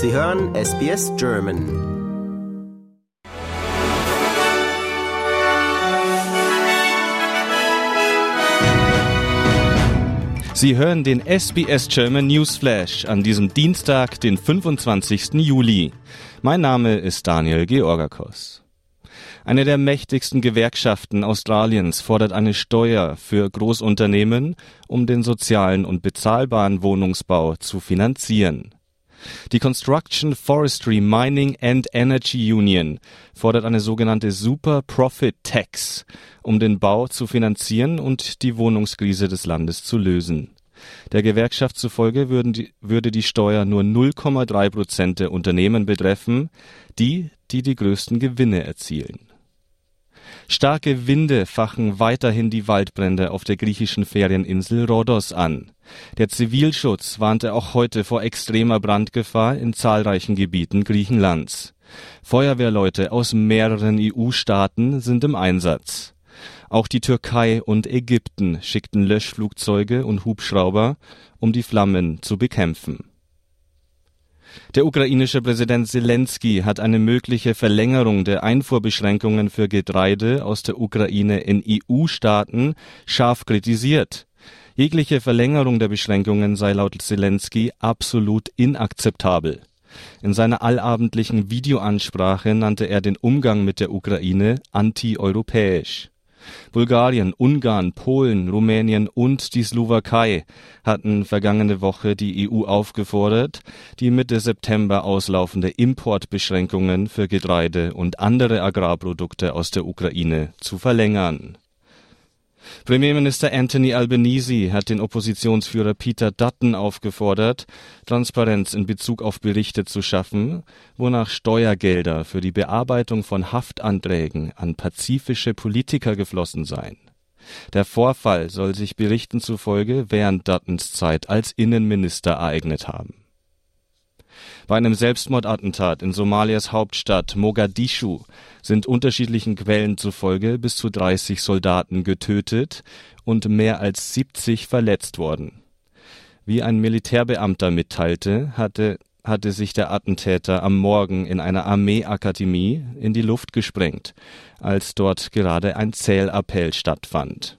Sie hören SBS German. Sie hören den SBS German Newsflash an diesem Dienstag, den 25. Juli. Mein Name ist Daniel Georgakos. Eine der mächtigsten Gewerkschaften Australiens fordert eine Steuer für Großunternehmen, um den sozialen und bezahlbaren Wohnungsbau zu finanzieren. Die Construction, Forestry, Mining and Energy Union fordert eine sogenannte Super Profit Tax, um den Bau zu finanzieren und die Wohnungskrise des Landes zu lösen. Der Gewerkschaft zufolge die, würde die Steuer nur 0,3 Prozent der Unternehmen betreffen, die, die die größten Gewinne erzielen. Starke Winde fachen weiterhin die Waldbrände auf der griechischen Ferieninsel Rhodos an. Der Zivilschutz warnte auch heute vor extremer Brandgefahr in zahlreichen Gebieten Griechenlands. Feuerwehrleute aus mehreren EU-Staaten sind im Einsatz. Auch die Türkei und Ägypten schickten Löschflugzeuge und Hubschrauber, um die Flammen zu bekämpfen. Der ukrainische Präsident Zelensky hat eine mögliche Verlängerung der Einfuhrbeschränkungen für Getreide aus der Ukraine in EU-Staaten scharf kritisiert. Jegliche Verlängerung der Beschränkungen sei laut Zelensky absolut inakzeptabel. In seiner allabendlichen Videoansprache nannte er den Umgang mit der Ukraine antieuropäisch. Bulgarien, Ungarn, Polen, Rumänien und die Slowakei hatten vergangene Woche die EU aufgefordert, die Mitte September auslaufende Importbeschränkungen für Getreide und andere Agrarprodukte aus der Ukraine zu verlängern Premierminister Anthony Albanese hat den Oppositionsführer Peter Dutton aufgefordert, Transparenz in Bezug auf Berichte zu schaffen, wonach Steuergelder für die Bearbeitung von Haftanträgen an pazifische Politiker geflossen seien. Der Vorfall soll sich Berichten zufolge während Duttons Zeit als Innenminister ereignet haben bei einem Selbstmordattentat in Somalias Hauptstadt Mogadischu sind unterschiedlichen Quellen zufolge bis zu 30 Soldaten getötet und mehr als 70 verletzt worden. Wie ein Militärbeamter mitteilte, hatte, hatte sich der Attentäter am Morgen in einer Armeeakademie in die Luft gesprengt, als dort gerade ein Zählappell stattfand